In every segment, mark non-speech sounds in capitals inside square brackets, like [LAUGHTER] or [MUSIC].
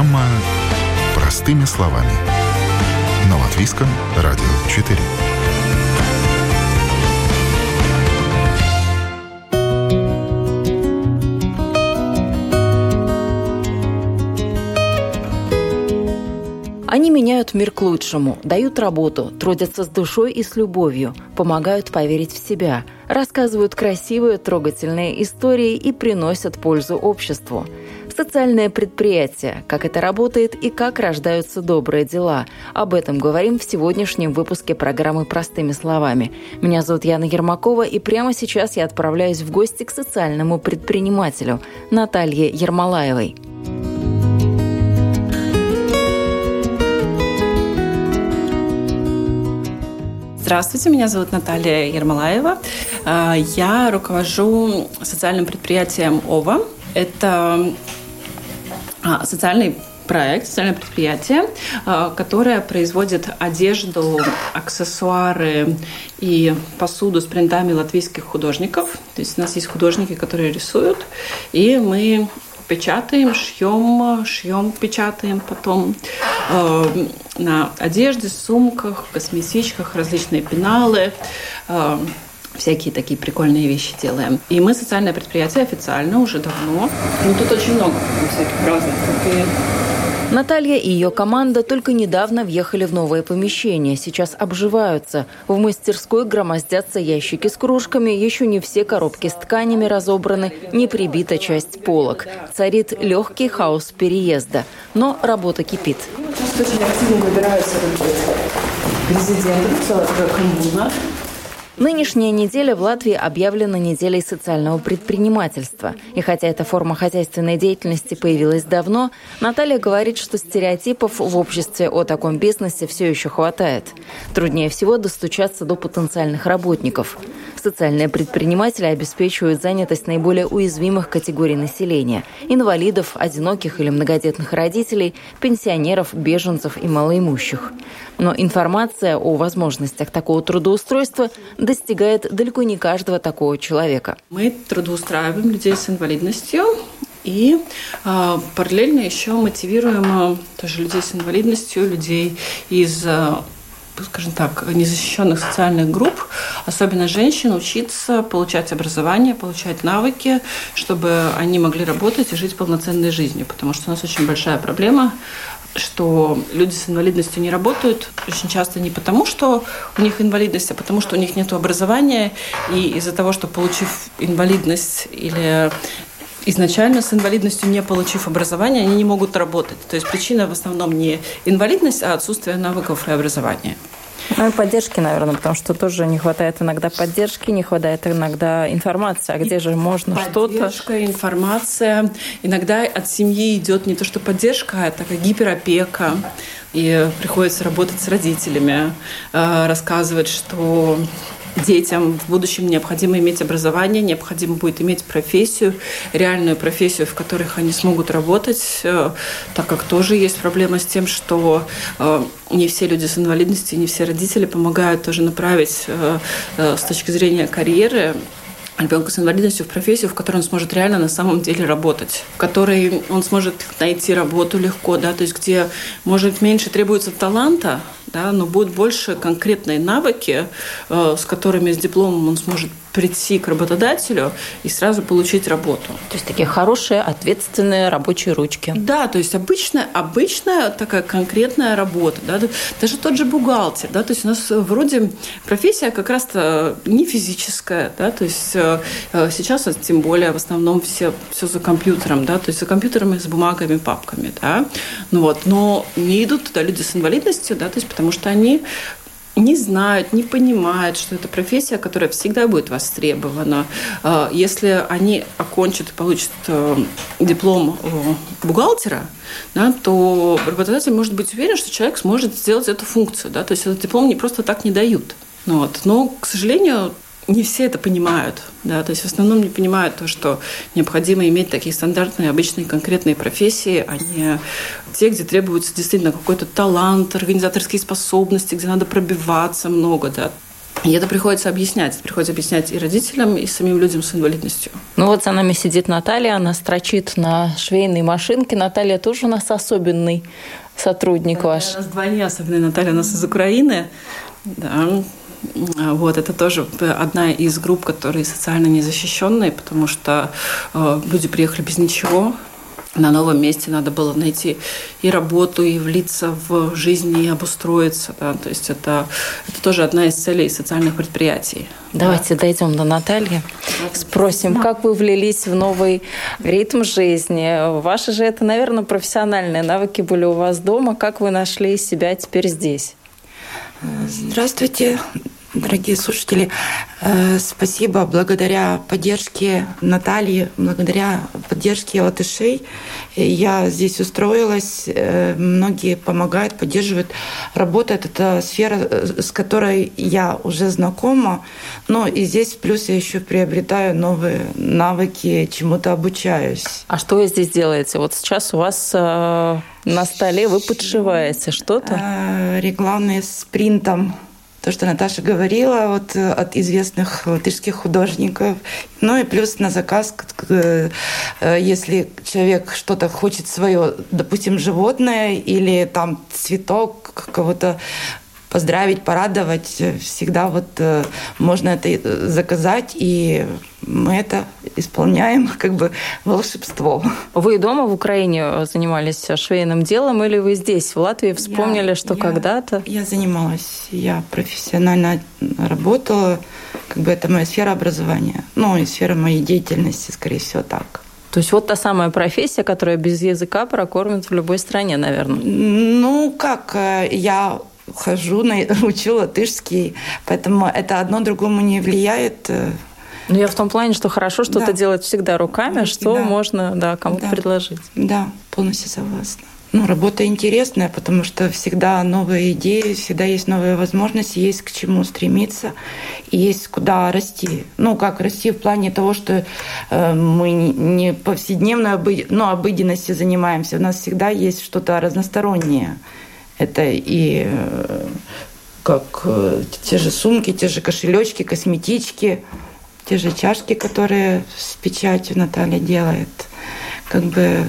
Программа «Простыми словами». На Латвийском радио 4. Они меняют мир к лучшему, дают работу, трудятся с душой и с любовью, помогают поверить в себя, рассказывают красивые, трогательные истории и приносят пользу обществу. Социальное предприятие, как это работает и как рождаются добрые дела. Об этом говорим в сегодняшнем выпуске программы «Простыми словами». Меня зовут Яна Ермакова, и прямо сейчас я отправляюсь в гости к социальному предпринимателю Наталье Ермолаевой. Здравствуйте, меня зовут Наталья Ермолаева. А, я руковожу социальным предприятием ОВА. Это социальный проект, социальное предприятие, а, которое производит одежду, аксессуары и посуду с принтами латвийских художников. То есть у нас есть художники, которые рисуют, и мы печатаем, шьем, шьем, печатаем потом э, на одежде, сумках, косметичках, различные пеналы. Э, всякие такие прикольные вещи делаем. И мы социальное предприятие официально уже давно. Ну, тут очень много всяких разных. Наталья и ее команда только недавно въехали в новое помещение. Сейчас обживаются. В мастерской громоздятся ящики с кружками. Еще не все коробки с тканями разобраны, не прибита часть полок. Царит легкий хаос переезда. Но работа кипит. Очень активно набираются президенты, целая коммуна. Нынешняя неделя в Латвии объявлена неделей социального предпринимательства. И хотя эта форма хозяйственной деятельности появилась давно, Наталья говорит, что стереотипов в обществе о таком бизнесе все еще хватает. Труднее всего достучаться до потенциальных работников. Социальные предприниматели обеспечивают занятость наиболее уязвимых категорий населения – инвалидов, одиноких или многодетных родителей, пенсионеров, беженцев и малоимущих. Но информация о возможностях такого трудоустройства достигает далеко не каждого такого человека. Мы трудоустраиваем людей с инвалидностью и э, параллельно еще мотивируем э, тоже людей с инвалидностью, людей из э, скажем так, незащищенных социальных групп, особенно женщин, учиться, получать образование, получать навыки, чтобы они могли работать и жить полноценной жизнью. Потому что у нас очень большая проблема что люди с инвалидностью не работают очень часто не потому, что у них инвалидность, а потому, что у них нет образования, и из-за того, что получив инвалидность или изначально с инвалидностью, не получив образование, они не могут работать. То есть причина в основном не инвалидность, а отсутствие навыков и образования. Ну и поддержки, наверное, потому что тоже не хватает иногда поддержки, не хватает иногда информации, а где же можно что-то. Поддержка, информация. Иногда от семьи идет не то, что поддержка, а такая гиперопека. И приходится работать с родителями, э, рассказывать, что детям. В будущем необходимо иметь образование, необходимо будет иметь профессию, реальную профессию, в которых они смогут работать, э, так как тоже есть проблема с тем, что э, не все люди с инвалидностью, не все родители помогают тоже направить э, с точки зрения карьеры ребенка с инвалидностью в профессию, в которой он сможет реально на самом деле работать, в которой он сможет найти работу легко, да, то есть где, может, меньше требуется таланта, да, но будут больше конкретные навыки, э, с которыми с дипломом он сможет прийти к работодателю и сразу получить работу. То есть такие хорошие, ответственные рабочие ручки. Да, то есть обычная, обычная такая конкретная работа. Да? Даже тот же бухгалтер. Да? То есть у нас вроде профессия как раз-то не физическая. Да? То есть э, э, сейчас тем более в основном все, все за компьютером. Да? То есть за компьютерами, с бумагами, папками. Да? Ну, вот. Но не идут туда люди с инвалидностью, да? то есть потому что они не знают, не понимают, что это профессия, которая всегда будет востребована. А, если они окончат и получат э, диплом э, бухгалтера, да, то работодатель может быть уверен, что человек сможет сделать эту функцию. Да, то есть этот диплом не просто так не дают. Вот. Но, к сожалению, не все это понимают. Да? То есть в основном не понимают то, что необходимо иметь такие стандартные, обычные, конкретные профессии, а не те, где требуется действительно какой-то талант, организаторские способности, где надо пробиваться много. Да? И это приходится объяснять. Это приходится объяснять и родителям, и самим людям с инвалидностью. Ну вот за нами сидит Наталья, она строчит на швейной машинке. Наталья тоже у нас особенный сотрудник ваш. У нас вдвойне особенный. Наталья у нас из Украины. Да. Вот, это тоже одна из групп, которые социально незащищенные, потому что э, люди приехали без ничего, на новом месте надо было найти и работу, и влиться в жизнь, и обустроиться. Да? То есть это, это тоже одна из целей социальных предприятий. Давайте да. дойдем до Натальи. Спросим, да. как вы влились в новый ритм жизни? Ваши же это, наверное, профессиональные навыки были у вас дома. Как вы нашли себя теперь здесь? Здравствуйте дорогие слушатели. Э, спасибо. Благодаря поддержке Натальи, благодаря поддержке латышей я здесь устроилась. Э, многие помогают, поддерживают. Работает это сфера, э, с которой я уже знакома. Но и здесь плюс я еще приобретаю новые навыки, чему-то обучаюсь. А что вы здесь делаете? Вот сейчас у вас на столе вы подшиваете что-то? Регланы с принтом то, что Наташа говорила вот, э, от известных латышских художников. Ну и плюс на заказ, э, если человек что-то хочет свое, допустим, животное или там цветок кого-то поздравить, порадовать, всегда вот э, можно это заказать, и мы это исполняем [LAUGHS] как бы волшебство. Вы дома в Украине занимались швейным делом или вы здесь, в Латвии, вспомнили, я, что когда-то? Я занималась, я профессионально работала, как бы это моя сфера образования, ну и сфера моей деятельности, скорее всего, так. То есть вот та самая профессия, которая без языка прокормит в любой стране, наверное. Ну, как, э, я хожу, [LAUGHS] учу латышский, поэтому это одно другому не влияет. Ну, я в том плане, что хорошо что-то да. делать всегда руками, что да. можно да, кому-то да. предложить. Да, полностью согласна. Ну, работа интересная, потому что всегда новые идеи, всегда есть новые возможности, есть к чему стремиться, и есть куда расти. Ну, как расти в плане того, что э, мы не повседневной обы... ну, обыденностью занимаемся, у нас всегда есть что-то разностороннее. Это и э, как э, те же сумки, те же кошелечки, косметички, те же чашки, которые с печатью Наталья делает. Как бы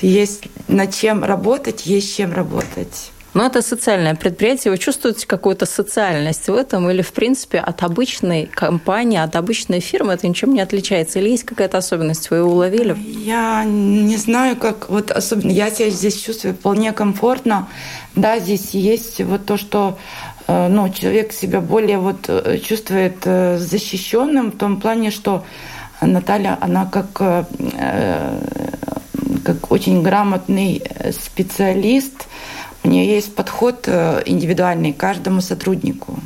есть над чем работать, есть чем работать. Но это социальное предприятие. Вы чувствуете какую-то социальность в этом? Или, в принципе, от обычной компании, от обычной фирмы это ничем не отличается? Или есть какая-то особенность? Вы ее уловили? Я не знаю, как... Вот особенно я себя здесь чувствую вполне комфортно. Да, здесь есть вот то, что э, ну, человек себя более вот э, чувствует э, защищенным в том плане, что Наталья, она как, как очень грамотный специалист, у нее есть подход э, индивидуальный к каждому сотруднику.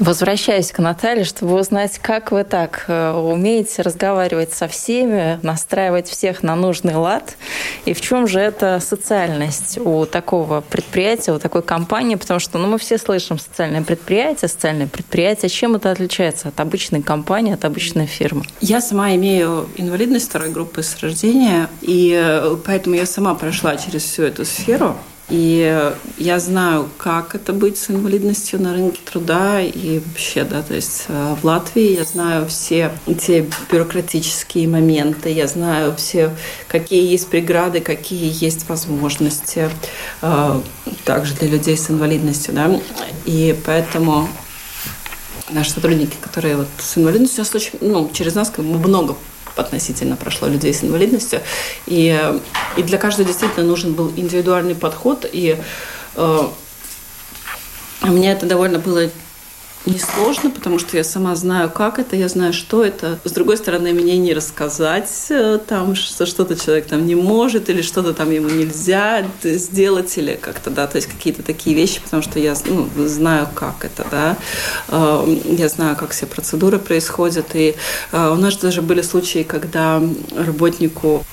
Возвращаясь к Наталье, чтобы узнать, как вы так э, умеете разговаривать со всеми, настраивать всех на нужный лад, и в чем же эта социальность у такого предприятия, у такой компании, потому что ну, мы все слышим социальное предприятие, социальное предприятие. Чем это отличается от обычной компании, от обычной фирмы? Я сама имею инвалидность второй группы с рождения, и э, поэтому я сама прошла через всю эту сферу. И я знаю, как это быть с инвалидностью на рынке труда и вообще, да, то есть э, в Латвии я знаю все те бюрократические моменты, я знаю все, какие есть преграды, какие есть возможности э, также для людей с инвалидностью, да, и поэтому наши сотрудники, которые вот с инвалидностью, ну, через нас много относительно прошло людей с инвалидностью. И, и для каждого действительно нужен был индивидуальный подход. И э, мне это довольно было несложно, потому что я сама знаю, как это, я знаю, что это. С другой стороны, мне не рассказать э, там, что что-то человек там не может, или что-то там ему нельзя сделать, или как-то, да, то есть какие-то такие вещи, потому что я ну, знаю, как это, да. Э, я знаю, как все процедуры происходят. И э, у нас даже были случаи, когда работнику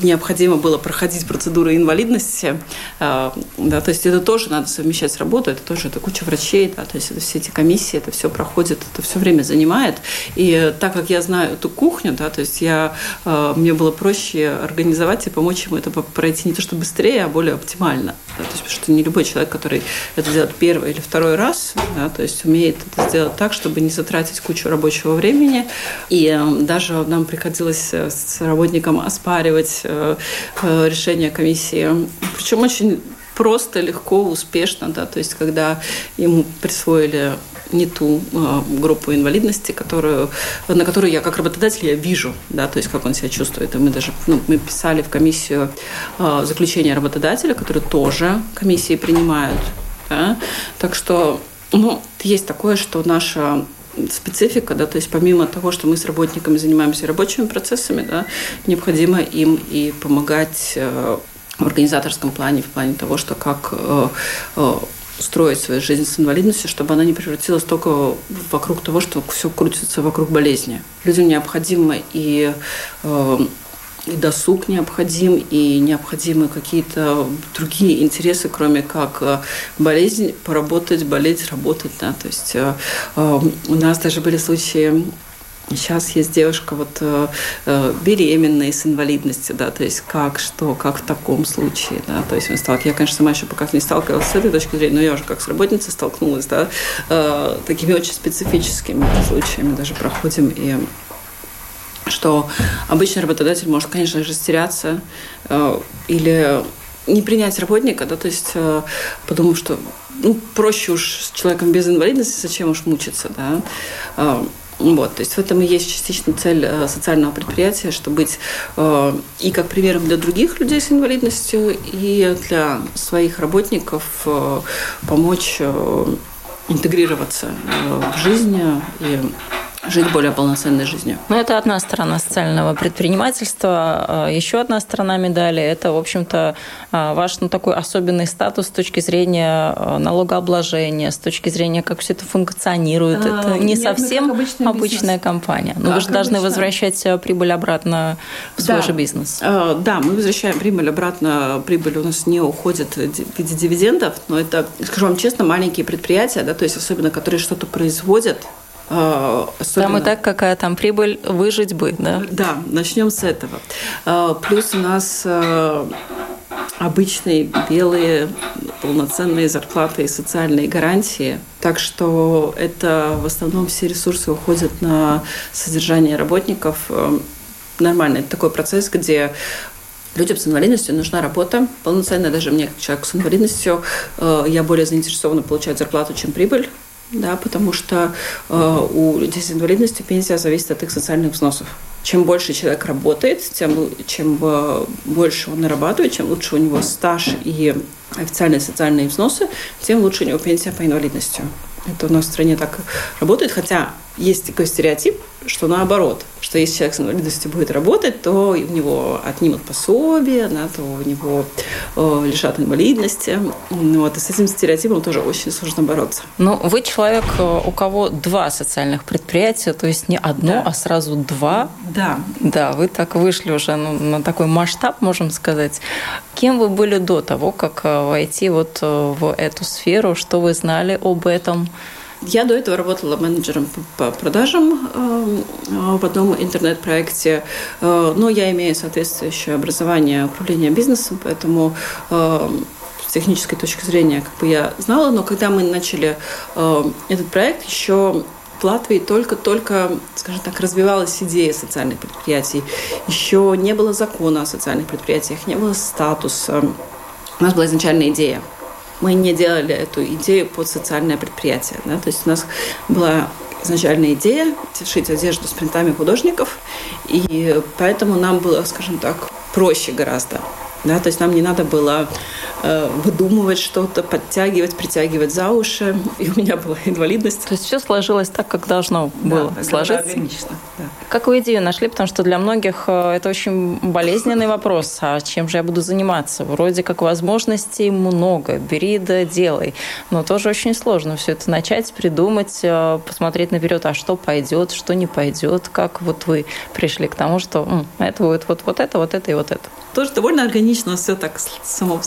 необходимо было проходить процедуры инвалидности, а, да, то есть это тоже надо совмещать с работой, это тоже это куча врачей, да, то есть это все эти комиссии, это все проходит, это все время занимает. И так как я знаю эту кухню, да, то есть я, а, мне было проще организовать и помочь ему это пройти не то что быстрее, а более оптимально. да, то есть, потому что не любой человек, который это делает первый или второй раз, да, то есть умеет это сделать так, чтобы не затратить кучу рабочего времени. И э, даже нам приходилось э, с работником оспаривать э, решение комиссии, причем очень просто, легко, успешно, да, то есть когда ему присвоили не ту э, группу инвалидности, которую, на которую я как работодатель я вижу, да, то есть как он себя чувствует. И мы даже ну, мы писали в комиссию э, заключение работодателя, которые тоже комиссии принимают. Да? Так что ну, есть такое, что наша специфика, да, то есть помимо того, что мы с работниками занимаемся рабочими процессами, да, необходимо им и помогать э, в организаторском плане, в плане того, что как э, э, строить свою жизнь с инвалидностью, чтобы она не превратилась только вокруг того, что все крутится вокруг болезни. Людям необходимо и и досуг необходим, и необходимы какие-то другие интересы, кроме как болезнь, поработать, болеть, работать. Да? То есть у нас даже были случаи Сейчас есть девушка вот э, э, беременная с инвалидностью, да, то есть как, что, как в таком случае, да, то есть он стал, я, конечно, сама еще пока не сталкивалась с этой точки зрения, но я уже как с работницей столкнулась, да, э, такими очень специфическими случаями даже проходим и что обычный работодатель может, конечно, растеряться э, или не принять работника, да, то есть э, подумав, что ну, проще уж с человеком без инвалидности, зачем уж мучиться, да. Э, вот, то есть в этом и есть частично цель э, социального предприятия, чтобы быть э, и как примером для других людей с инвалидностью, и для своих работников э, помочь интегрироваться в жизнь и жить более полноценной жизнью. Ну, это одна сторона социального предпринимательства. А, Еще одна сторона медали – это, в общем-то, а, ваш ну, такой особенный статус с точки зрения а, налогообложения, с точки зрения, как все это функционирует. А, это не нет, совсем обычная компания. Но как вы же должны обычно? возвращать прибыль обратно в свой да. же бизнес. Да, мы возвращаем прибыль обратно. Прибыль у нас не уходит в виде дивидендов, но это, скажу вам честно, маленькие предприятия, да, то есть особенно которые что-то производят, Особенно... Там и так какая там прибыль, выжить бы, да? Да, начнем с этого. А, плюс у нас а, обычные белые полноценные зарплаты и социальные гарантии. Так что это в основном все ресурсы уходят на содержание работников. А, нормально, это такой процесс, где Людям с инвалидностью нужна работа полноценная. Даже мне, как человеку с инвалидностью, я более заинтересована получать зарплату, чем прибыль да, потому что э, у людей с инвалидностью пенсия зависит от их социальных взносов. Чем больше человек работает, тем чем э, больше он нарабатывает, чем лучше у него стаж и официальные социальные взносы, тем лучше у него пенсия по инвалидности. Это у нас в стране так работает, хотя есть такой стереотип, что наоборот, что если человек с инвалидностью будет работать, то у него отнимут пособие, да, то у него э, лишат инвалидности. Вот, и с этим стереотипом тоже очень сложно бороться. Но ну, вы человек, э, у кого два социальных предприятия, то есть не одно, да. а сразу два. Да. Да, вы так вышли уже ну, на такой масштаб, можем сказать. Кем вы были до того, как э, войти вот э, в эту сферу? Что вы знали об этом? Я до этого работала менеджером по продажам э, в одном интернет-проекте, э, но я имею соответствующее образование управления бизнесом, поэтому э, с технической точки зрения как бы я знала, но когда мы начали этот проект, еще в Латвии только-только, скажем так, развивалась идея социальных предприятий. Еще не было закона о социальных предприятиях, не было статуса. У нас была изначальная идея – мы не делали эту идею под социальное предприятие. Да? То есть у нас была изначальная идея шить одежду с принтами художников, и поэтому нам было, скажем так, проще гораздо. Да? То есть нам не надо было Э, выдумывать что-то, подтягивать, притягивать за уши. И у меня была инвалидность. То есть все сложилось так, как должно было да, сложиться? Органично, да. Как вы идею нашли? Потому что для многих э, это очень болезненный вопрос. А чем же я буду заниматься? Вроде как возможностей много. Бери да делай. Но тоже очень сложно все это начать, придумать, э, посмотреть наперед, а что пойдет, что не пойдет. Как вот вы пришли к тому, что это будет вот, вот это, вот это и вот это? Тоже довольно органично все так само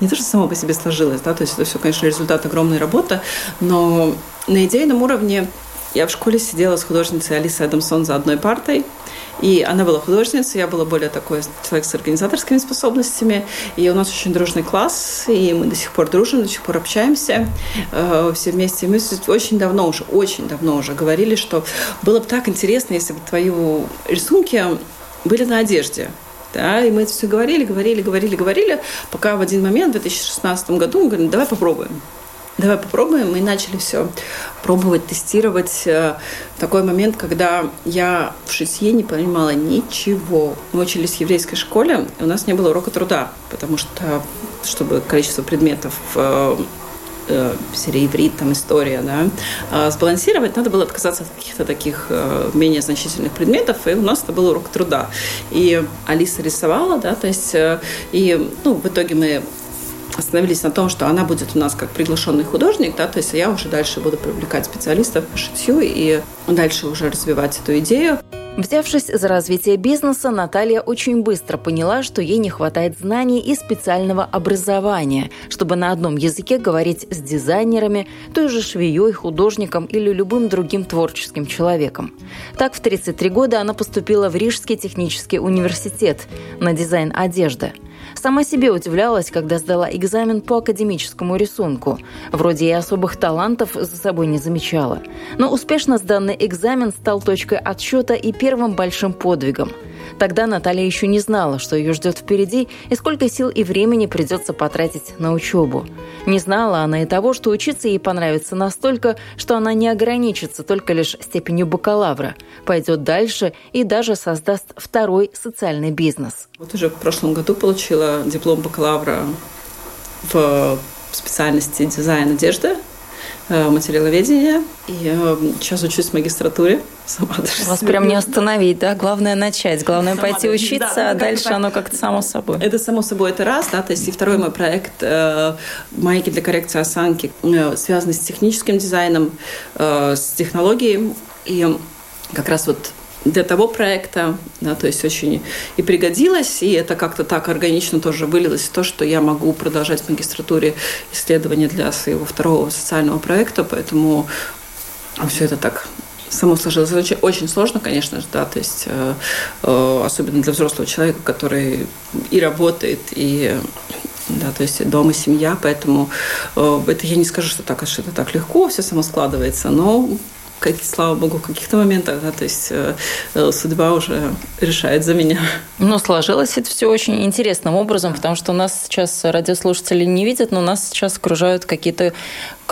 не то, что само по себе сложилось, да, то есть это все, конечно, результат огромной работы, но на идейном уровне Я в школе сидела с художницей Алисой Адамсон за одной партой. И она была художницей, я была более такой человек с организаторскими способностями. И у нас очень дружный класс, и мы до сих пор дружим, до сих пор общаемся э, все вместе. мы очень давно уже, очень давно уже говорили, что было бы так интересно, если бы твои рисунки были на одежде. Да, и мы это все говорили, говорили, говорили, говорили, пока в один момент, в 2016 году, мы говорим, давай попробуем. Давай попробуем. Мы начали все пробовать, тестировать. Э, такой момент, когда я в шитье не понимала ничего. Мы учились в еврейской школе, и у нас не было урока труда, потому что, чтобы количество предметов э, э, там история, да, а сбалансировать, надо было отказаться от каких-то таких менее значительных предметов, и у нас это был урок труда. И Алиса рисовала, да, то есть, и, ну, в итоге мы остановились на том, что она будет у нас как приглашенный художник, да, то есть я уже дальше буду привлекать специалистов по шитью и дальше уже развивать эту идею. Взявшись за развитие бизнеса, Наталья очень быстро поняла, что ей не хватает знаний и специального образования, чтобы на одном языке говорить с дизайнерами, той же швеей, художником или любым другим творческим человеком. Так, в 33 года она поступила в Рижский технический университет на дизайн одежды – Сама себе удивлялась, когда сдала экзамен по академическому рисунку. Вроде и особых талантов за собой не замечала. Но успешно сданный экзамен стал точкой отсчета и первым большим подвигом – Тогда Наталья еще не знала, что ее ждет впереди и сколько сил и времени придется потратить на учебу. Не знала она и того, что учиться ей понравится настолько, что она не ограничится только лишь степенью бакалавра, пойдет дальше и даже создаст второй социальный бизнес. Вот уже в прошлом году получила диплом бакалавра в специальности дизайн одежды материаловедения. И э, сейчас учусь в магистратуре. Сама даже Вас прям не остановить, да? Главное начать, главное Сама пойти даже, учиться, да, а дальше оно как-то само собой. Это само собой, это раз, да, то есть и второй мой проект э, «Майки для коррекции осанки», э, связанный с техническим дизайном, э, с технологией. И как раз вот для того проекта, да, то есть очень и пригодилось, и это как-то так органично тоже вылилось в то, что я могу продолжать в магистратуре исследования для своего второго социального проекта, поэтому все это так само сложилось. Очень, очень сложно, конечно же, да, то есть э, э, особенно для взрослого человека, который и работает, и да, то есть дом и семья, поэтому э, это я не скажу, что так, что это так легко, все само складывается, но как, слава богу, в каких-то моментах, да, то есть э, э, судьба уже решает за меня. Ну, сложилось это все очень интересным образом, потому что нас сейчас радиослушатели не видят, но нас сейчас окружают какие-то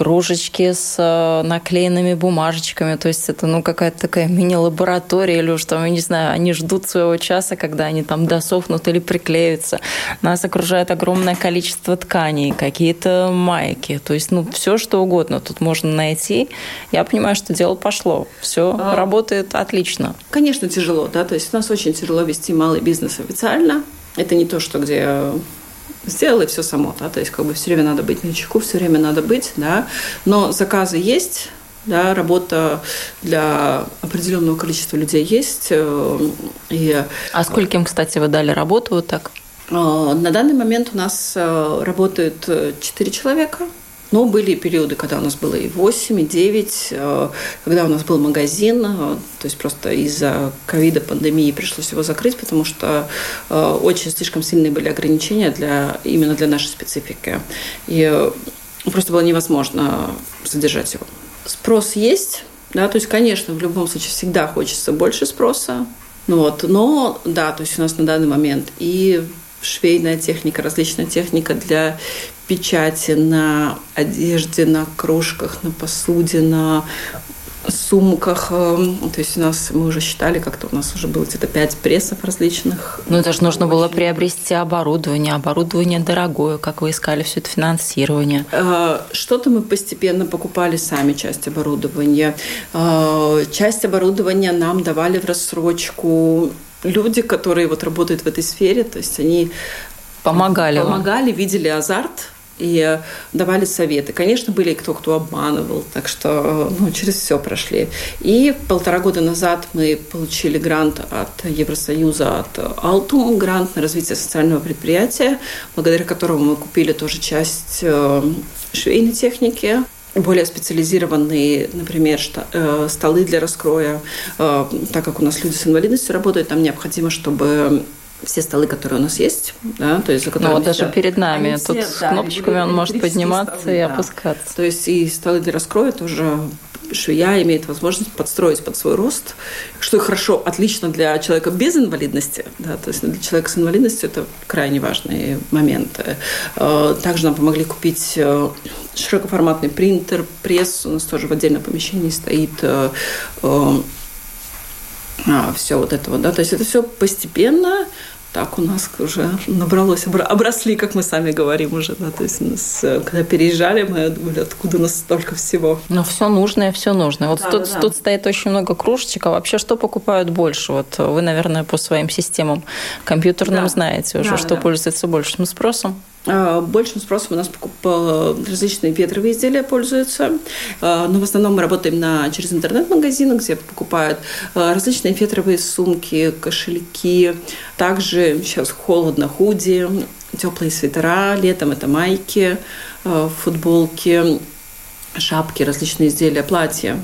кружечки с э, наклеенными бумажечками. То есть это ну, какая-то такая мини-лаборатория или что, я не знаю, они ждут своего часа, когда они там досохнут или приклеются. Нас окружает огромное количество тканей, какие-то майки. То есть ну, все, что угодно тут можно найти. Я понимаю, что дело пошло. Все а... работает отлично. Конечно, тяжело, да. То есть у нас очень тяжело вести малый бизнес официально. Это не то, что где сделала все само, да, то есть как бы все время надо быть на чеку, все время надо быть, да, но заказы есть, да, работа для определенного количества людей есть. Э, и... А скольким, кстати, вы дали работу вот так? Э, на данный момент у нас э, работают четыре человека – но были периоды, когда у нас было и 8, и 9, э, когда у нас был магазин, э, то есть просто из-за ковида, пандемии пришлось его закрыть, потому что э, очень слишком сильные были ограничения для, именно для нашей специфики. И просто было невозможно содержать его. Спрос есть, да, то есть, конечно, в любом случае всегда хочется больше спроса, ну вот, но, да, то есть у нас на данный момент и швейная техника, различная техника для печати на одежде, на кружках, на посуде, на сумках. Эм, то есть у нас, мы уже считали, как-то у нас уже было где-то пять прессов различных. Ну, это же нужно было приобрести оборудование. Оборудование дорогое. Как вы искали все это финансирование? Э, что-то мы постепенно покупали сами, часть оборудования. Э, часть оборудования нам давали в рассрочку люди, которые вот работают в этой сфере, то есть они помогали, помогали, видели азарт и давали советы. Конечно, были и кто, кто обманывал, так что ну, через все прошли. И полтора года назад мы получили грант от Евросоюза, от Altum, грант на развитие социального предприятия, благодаря которому мы купили тоже часть э, швейной техники. более специализированные, например, столы для раскроя. Так как у нас люди с инвалидностью работают, нам необходимо, чтобы все столы, которые у нас есть, да, то есть за которыми... Ну, вот даже перед нами, тут все, с кнопочками да, он может подниматься столы, и да. опускаться. То есть и столы для раскроя тоже швея имеет возможность подстроить под свой рост, что хорошо, отлично для человека без инвалидности, да, то есть для человека с инвалидностью это крайне важные моменты. Э, также нам помогли купить э, широкоформатный принтер, пресс, у нас тоже в отдельном помещении стоит э, а, все вот это вот, да, то есть это все постепенно, так у нас уже набралось, обросли, как мы сами говорим уже, да, то есть нас, э, когда переезжали, мы думали, откуда у нас столько всего. Ну, все нужное, все нужное. Вот да, тут, да. тут стоит очень много кружечек, а вообще что покупают больше? Вот вы, наверное, по своим системам компьютерным да. знаете уже, да, что да. пользуется большим спросом. А, большим спросом у нас различные ветровые изделия пользуются, а, но в основном мы работаем на, через интернет-магазины, где покупают а, различные фетровые сумки, кошельки, также сейчас холодно, худи, теплые свитера, летом это майки, футболки, шапки, различные изделия, платья.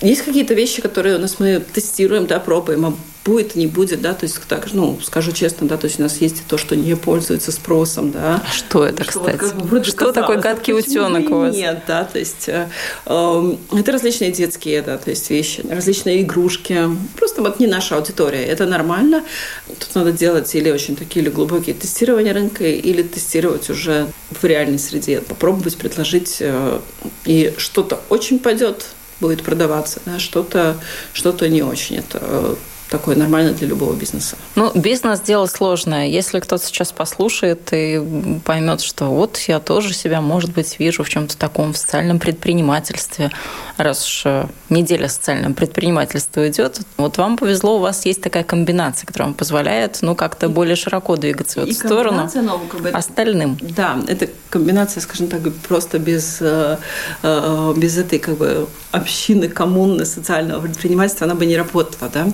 Есть какие-то вещи, которые у нас мы тестируем, да, пробуем, будет, не будет, да, то есть так, ну, скажу честно, да, то есть у нас есть и то, что не пользуется спросом, да. Что это, что, кстати? Вот, как бы, что такое гадкий утенок у вас? Нет, да, то есть э, э, это различные детские, да, то есть вещи, различные игрушки, просто вот не наша аудитория, это нормально. Тут надо делать или очень такие или глубокие тестирования рынка, или тестировать уже в реальной среде, попробовать предложить, э, и что-то очень пойдет, будет продаваться, да, что-то что не очень. Это э, такое нормально для любого бизнеса. Ну, бизнес – дело сложное. Если кто-то сейчас послушает и поймет, что вот я тоже себя, может быть, вижу в чем-то таком, в социальном предпринимательстве, раз уж э, неделя социального предпринимательства идет, вот вам повезло, у вас есть такая комбинация, которая вам позволяет, ну, как-то более широко двигаться в эту сторону ну, как бы, остальным. Да, это комбинация, скажем так, просто без, э, э, без этой как бы общины, коммуны социального предпринимательства, она бы не работала, да.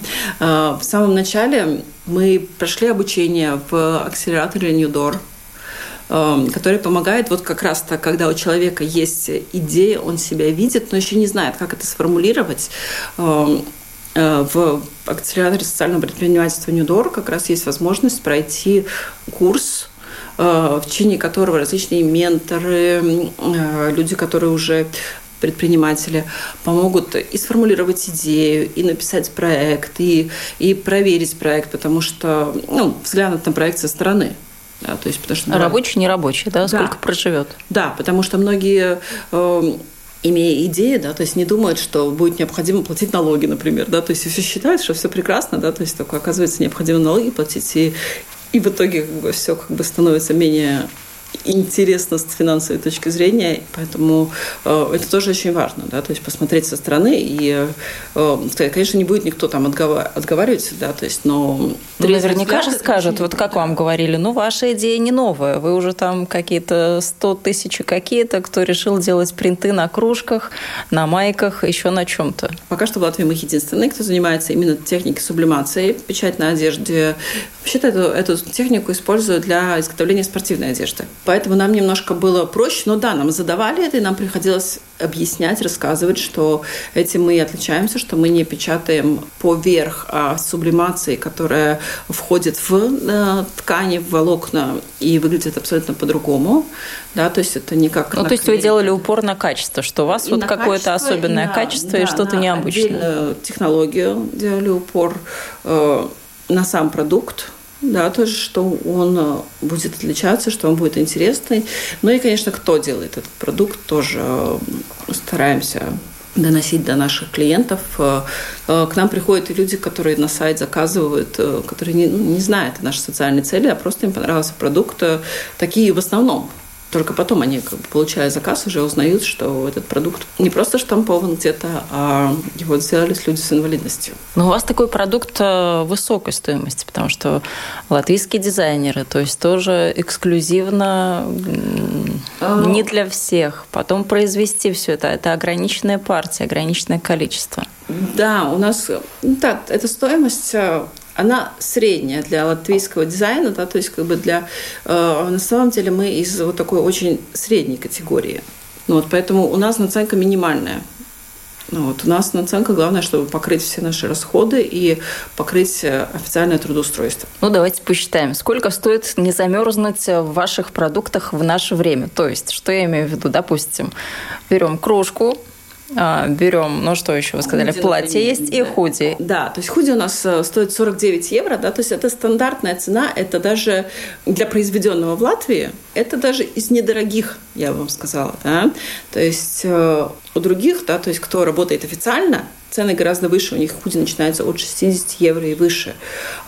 В самом начале мы прошли обучение в акселераторе Ньюдор, который помогает вот как раз так, когда у человека есть идея, он себя видит, но еще не знает, как это сформулировать. Э, в акселераторе социального предпринимательства Ньюдор как раз есть возможность пройти курс в течение которого различные менторы, люди, которые уже предприниматели помогут и сформулировать идею, и написать проект, и, и проверить проект, потому что ну, взглянуть на проект со стороны. Да, то есть, потому что, рабочий, не рабочий, да, сколько да. проживет. Да, потому что многие э, имея идею, да, то есть не думают, что будет необходимо платить налоги, например, да, то есть все считают, что все прекрасно, да, то есть только оказывается необходимо налоги платить, и, и в итоге как бы, все как бы становится менее интересно с финансовой точки зрения, поэтому э, это тоже очень важно, да, то есть посмотреть со стороны и э, сказать, конечно, не будет никто там отговар- отговаривать, да, то есть, но... Ну, наверняка же скажут, вот как вам говорили, ну, ваша идея не новая, вы уже там какие-то 100 тысяч какие-то, кто решил делать принты на кружках, на майках, еще на чем-то. Пока что в Латвии мы единственные, кто занимается именно техникой сублимации, печать на одежде. Вообще-то эту, эту технику используют для изготовления спортивной одежды. Поэтому нам немножко было проще. Но да, нам задавали это, и нам приходилось объяснять, рассказывать, что этим мы и отличаемся, что мы не печатаем поверх а сублимации, которая входит в э, ткани, в волокна и выглядит абсолютно по-другому. Да, то есть это не как... Ну, то есть вы делали упор на качество, что у вас и вот какое-то особенное и качество да, и что-то необычное. технологию делали упор э, на сам продукт, да, тоже, что он э, будет отличаться, что он будет интересный. Ну и, конечно, кто делает этот продукт, тоже э, стараемся доносить до наших клиентов. Э, к нам приходят и люди, которые на сайт заказывают, которые не, не знают наши социальные цели, а просто им понравился продукт. Такие в основном только потом они, как бы, получая заказ, уже узнают, что этот продукт не просто штампован где-то, а его сделали люди с инвалидностью. Но у вас такой продукт э, высокой стоимости, потому что латвийские дизайнеры, то есть тоже эксклюзивно а. не для всех. Потом произвести все это, это ограниченная партия, ограниченное количество. Да, у нас, да, эта стоимость э, она средняя для латвийского дизайна, да, то есть как бы для... Э, на самом деле мы из вот такой очень средней категории. Ну, вот, поэтому у нас наценка минимальная. Ну, вот, у нас наценка главное, чтобы покрыть все наши расходы и покрыть э, официальное трудоустройство. Ну, давайте посчитаем. Сколько стоит не замерзнуть в ваших продуктах в наше время? То есть, что я имею в виду? Допустим, берем кружку, а, берем, ну что еще вы сказали, худи, платье например, есть и худи. Да, то есть худи у нас э, стоит 49 евро, да, то есть это стандартная цена, это даже для произведенного в Латвии, это даже из недорогих, я вам сказала, да, то есть э, у других, да, то есть кто работает официально, цены гораздо выше, у них худи начинаются от 60 евро и выше.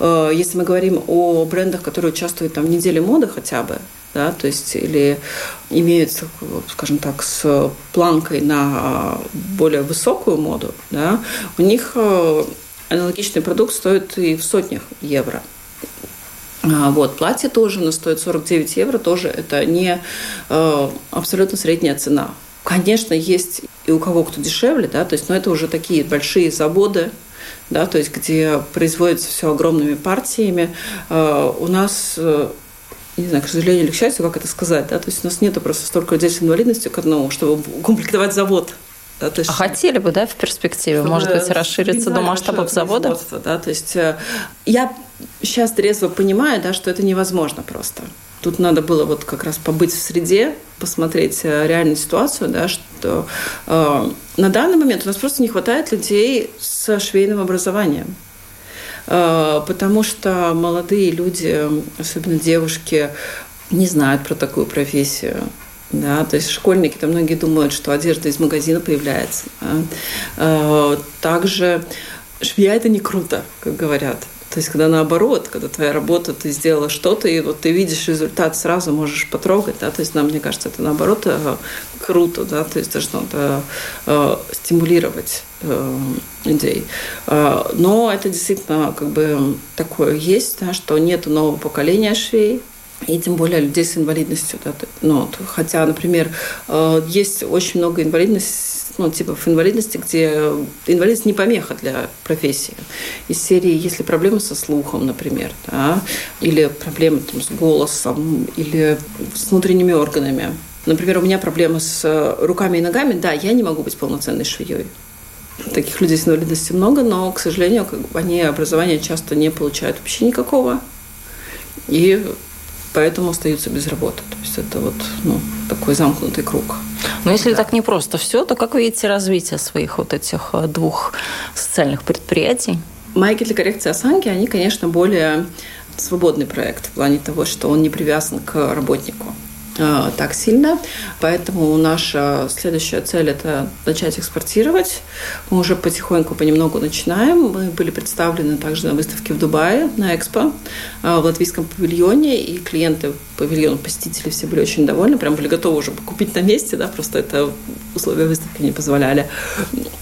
Э, если мы говорим о брендах, которые участвуют там в неделе моды хотя бы, да, то есть или имеют, скажем так, с планкой на более высокую моду, да, у них э, аналогичный продукт стоит и в сотнях евро. А, вот, платье тоже на стоит 49 евро, тоже это не э, абсолютно средняя цена. Конечно, есть и у кого кто дешевле, да, то есть, но это уже такие большие заводы, да, то есть где производится все огромными партиями. Э, у нас не знаю, к сожалению или к счастью, как это сказать, да, то есть у нас нету просто столько людей с инвалидностью к одному, чтобы комплектовать завод. Да, то есть, а хотели бы, да, в перспективе, может быть, расшириться до масштабов завода? Да, то есть э, я сейчас трезво понимаю, да, что это невозможно просто. Тут надо было вот как раз побыть в среде, посмотреть э, реальную ситуацию, да, что э, на данный момент у нас просто не хватает людей с швейным образованием. Э, потому что молодые люди, особенно девушки, не знают про такую профессию. Да, то есть школьники, то многие думают, что одежда из магазина появляется. Э, также швея это не круто, как говорят. То есть, когда наоборот, когда твоя работа, ты сделала что-то, и вот ты видишь результат, сразу можешь потрогать, да, то есть, нам, мне кажется, это наоборот э, круто, да, то есть, должно это, э, стимулировать людей. Э, но это действительно как бы такое есть, да, что нет нового поколения швей, и тем более людей с инвалидностью. Да, ну, хотя, например, э, есть очень много инвалидностей ну, типов инвалидности, где инвалидность не помеха для профессии. Из серии, если проблемы со слухом, например, да, или проблемы там, с голосом, или с внутренними органами. Например, у меня проблемы с руками и ногами, да, я не могу быть полноценной швеей. Таких людей с инвалидностью много, но, к сожалению, как бы они образования часто не получают вообще никакого. И поэтому остаются без работы. То есть это вот ну, такой замкнутый круг. Но если да. так не просто все, то как вы видите развитие своих вот этих э, двух социальных предприятий? Майки для коррекции осанки, они, конечно, более свободный проект в плане того, что он не привязан к работнику. Э, так сильно. Поэтому наша следующая цель – это начать экспортировать. Мы уже потихоньку, понемногу начинаем. Мы были представлены также на выставке в Дубае, на Экспо, э, в латвийском павильоне, и клиенты павильона, посетители все были очень довольны, прям были готовы уже купить на месте, да, просто это условия выставки не позволяли.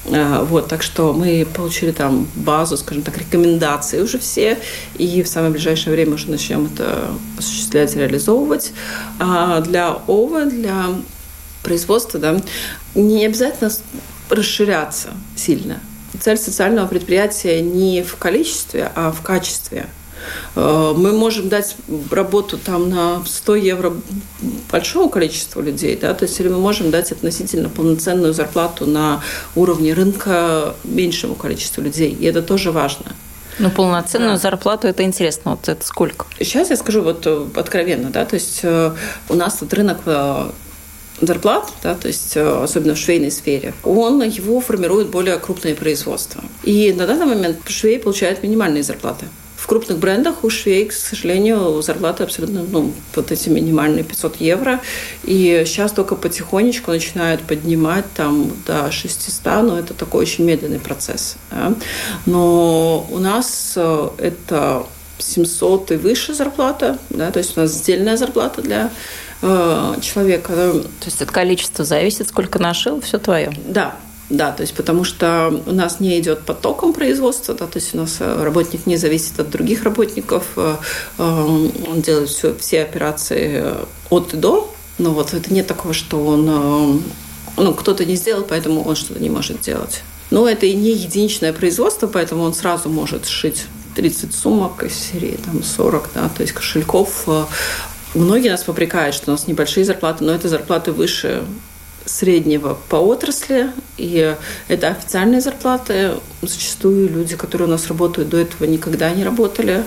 Э, вот, так что мы получили там базу, скажем так, рекомендаций уже все, и в самое ближайшее время уже начнем это осуществлять, реализовывать. А для ОВА, для производства, да, не обязательно расширяться сильно. Цель социального предприятия не в количестве, а в качестве. Э, мы можем дать работу там на 100 евро большому количеству людей, да, то есть или мы можем дать относительно полноценную зарплату на уровне рынка меньшему количеству людей, и это тоже важно. Ну, полноценную да. зарплату это интересно. Вот это сколько? Сейчас я скажу вот э, откровенно, да, то есть э, у нас тут рынок зарплат, да, то есть особенно в швейной сфере, он его формирует более крупные производства. И на данный момент швей получают минимальные зарплаты. В крупных брендах у швей, к сожалению, зарплаты абсолютно, ну, вот эти минимальные 500 евро. И сейчас только потихонечку начинают поднимать там до 600, но это такой очень медленный процесс. Да? Но у нас э, это 700 и выше зарплата, да, то есть у нас сдельная зарплата для э, человека. То есть от количества зависит, сколько нашил, все твое. Да, да, то есть потому что у нас не идет потоком производства, да, то есть у нас э, работник не зависит от других работников, э, э, он делает все, все операции от и до, но вот это нет такого, что он, ну, кто-то не сделал, поэтому он что-то не может делать. Но это и не единичное производство, поэтому он сразу может сшить 30 сумок из серии там 40, да, то есть кошельков. Многие нас попрекают, что у нас небольшие зарплаты, но это зарплаты выше среднего по отрасли, и это официальные зарплаты. Зачастую люди, которые у нас работают до этого, никогда не работали.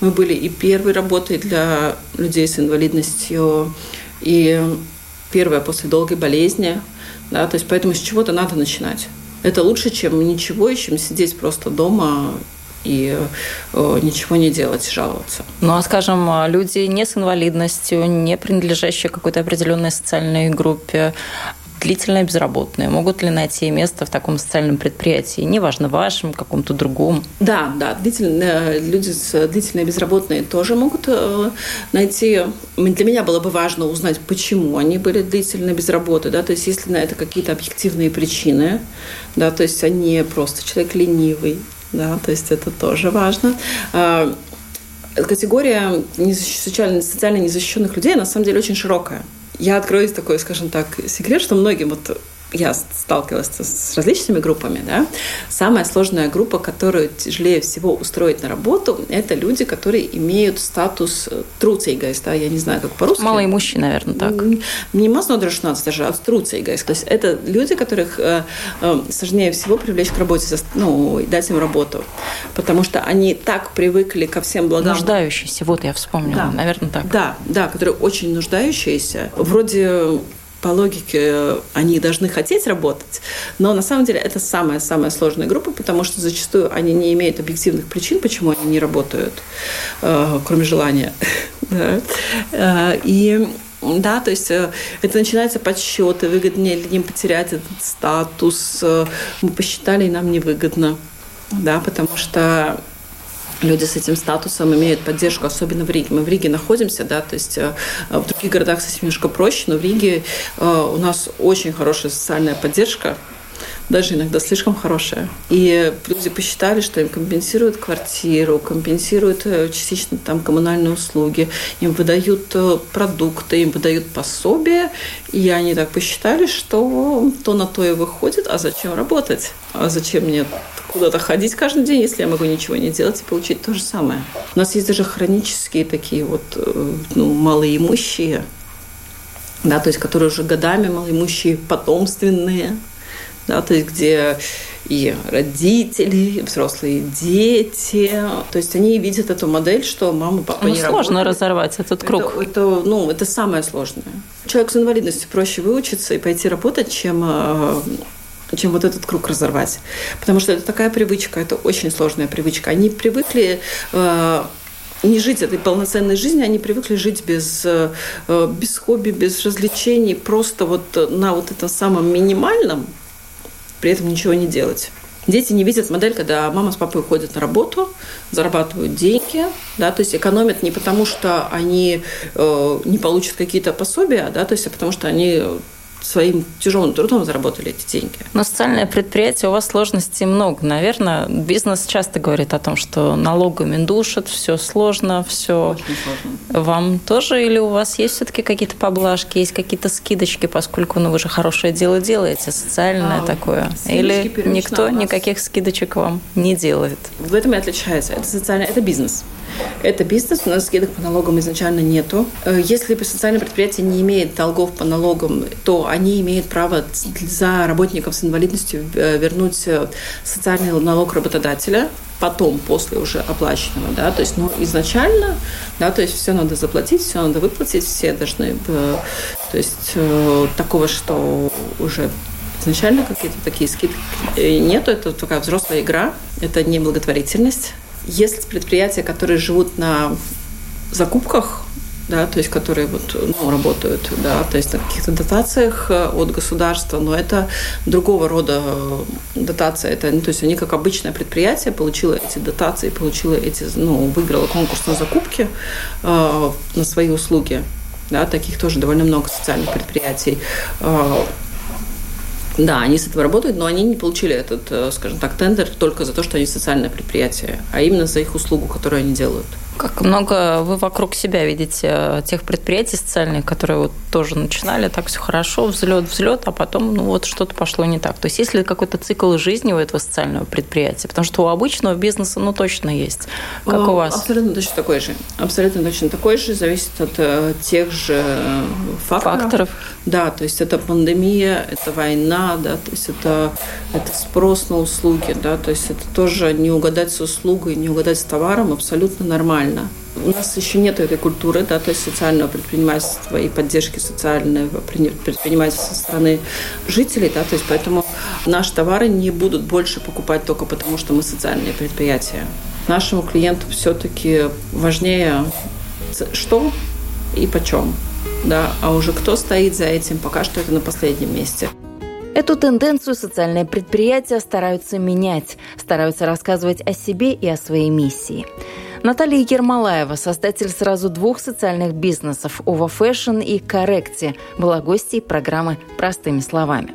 Мы были и первой работой для людей с инвалидностью, и первая после долгой болезни. Да, то есть поэтому с чего-то надо начинать. Это лучше, чем ничего, чем сидеть просто дома и э, ничего не делать, жаловаться. Ну а, скажем, люди не с инвалидностью, не принадлежащие какой-то определенной социальной группе, длительно безработные могут ли найти место в таком социальном предприятии, неважно, вашем, каком-то другом? Да, да, длительные, люди с длительно безработные тоже могут э, найти. Для меня было бы важно узнать, почему они были длительно без работы, да, то есть если на это какие-то объективные причины, да, то есть они просто человек ленивый, да, то есть это тоже важно. А, категория социально, социально незащищенных людей на самом деле очень широкая. Я открою такой, скажем так, секрет, что многим вот я сталкивалась с различными группами, да, самая сложная группа, которую тяжелее всего устроить на работу, это люди, которые имеют статус trūcīgais, да, я не знаю, как по-русски. Малоимущие, наверное, так. Не maznodrošināts даже, а trūcīgais. То есть это люди, которых э, э, сложнее всего привлечь к работе, ну, и дать им работу, потому что они так привыкли ко всем благам. Нуждающиеся, вот я вспомнила, да. наверное, так. Да, да, которые очень нуждающиеся. Вроде по логике они должны хотеть работать, но на самом деле это самая-самая сложная группа, потому что зачастую они не имеют объективных причин, почему они не работают, э, кроме желания. [LAUGHS] Э, и да, то есть э, это начинается подсчеты, выгоднее ли им потерять этот статус. Мы посчитали, и нам невыгодно. Да, потому что люди с этим статусом имеют поддержку, особенно в Риге. Мы в Риге находимся, да, то есть э, в других городах совсем немножко проще, но в Риге э, у нас очень хорошая социальная поддержка, даже иногда слишком хорошая. И люди посчитали, что им компенсируют квартиру, компенсируют э, частично там коммунальные услуги, им выдают продукты, им выдают пособия, и они так посчитали, что то на то и выходит, а зачем работать? А зачем мне куда-то ходить каждый день, если я могу ничего не делать и получить то же самое. У нас есть даже хронические такие вот э, ну, малоимущие, да, то есть которые уже годами малоимущие, потомственные, да, то есть где и родители, и взрослые дети. То есть они видят эту модель, что мама, папа ну, не сложно работают. разорвать этот круг. Это, это, ну, это самое сложное. Человек с инвалидностью проще выучиться и пойти работать, чем э, чем вот этот круг разорвать. Потому что это такая привычка, это очень сложная привычка. Они привыкли э, не жить этой полноценной жизнью, они привыкли жить без, э, без хобби, без развлечений, просто вот на вот этом самом минимальном, при этом ничего не делать. Дети не видят модель, когда мама с папой уходят на работу, зарабатывают деньги, да, то есть экономят не потому, что они э, не получат какие-то пособия, да, то есть а потому что они своим тяжелым трудом заработали эти деньги. Но социальное предприятие, у вас сложностей много. Наверное, бизнес часто говорит о том, что налогами душат, все сложно, все... Очень сложно. Вам тоже или у вас есть все-таки какие-то поблажки, есть какие-то скидочки, поскольку ну, вы же хорошее дело делаете, социальное а, такое? Или никто никаких скидочек вам не делает? В этом и отличается. Это социальное, это бизнес. Это бизнес, у нас скидок по налогам изначально нету. Э, если социальное предприятие не имеет долгов по налогам, то они имеют право за работников с инвалидностью э, вернуть э, социальный налог работодателя потом, после уже оплаченного, да, то есть, ну, изначально, да, то есть все надо заплатить, все надо выплатить, все должны, то есть, такого, что уже изначально какие-то такие скидки нету, это такая взрослая игра, это не благотворительность, есть предприятия, которые живут на закупках, да, то есть которые вот, ну, работают, да, то есть на каких-то дотациях э, от государства, но это другого рода э, дотация. Это, ну, то есть они как обычное предприятие получило эти дотации, получило эти, ну, выиграло конкурс на закупки э, на свои услуги. Да, таких тоже довольно много социальных предприятий. Э, да, они с этого работают, но они не получили этот, э, скажем так, тендер только за то, что они социальное предприятие, а именно за их услугу, которую они делают. Как много вы вокруг себя видите э, тех предприятий социальных, которые вот тоже начинали так все хорошо, взлет, взлет, а потом ну вот что-то пошло не так. То есть есть ли какой-то цикл жизни у этого социального предприятия? Потому что у обычного бизнеса ну точно есть. Как у вас? Абсолютно точно такой же. Абсолютно точно такой же. Зависит от э, тех же факторов. факторов. Да, то есть это пандемия, это война, да, то есть это, это спрос на услуги, да, то есть это тоже не угадать с услугой, не угадать с товаром абсолютно нормально. У нас еще нет этой культуры, да, то есть социального предпринимательства и поддержки социального предпринимательства со стороны жителей, да, то есть поэтому наши товары не будут больше покупать только потому, что мы социальные предприятия. Нашему клиенту все-таки важнее что и почем, да, а уже кто стоит за этим, пока что это на последнем месте. Эту тенденцию социальные предприятия стараются менять, стараются рассказывать о себе и о своей миссии. Наталья Ермолаева, создатель сразу двух социальных бизнесов «OWA Fashion» и «Корректи», была гостьей программы «Простыми словами».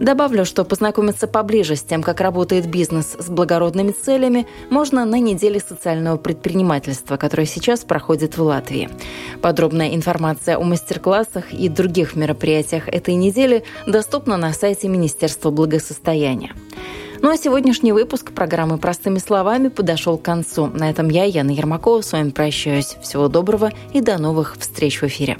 Добавлю, что познакомиться поближе с тем, как работает бизнес с благородными целями, можно на неделе социального предпринимательства, которая сейчас проходит в Латвии. Подробная информация о мастер-классах и других мероприятиях этой недели доступна на сайте Министерства благосостояния. Ну а сегодняшний выпуск программы «Простыми словами» подошел к концу. На этом я, Яна Ермакова, с вами прощаюсь. Всего доброго и до новых встреч в эфире.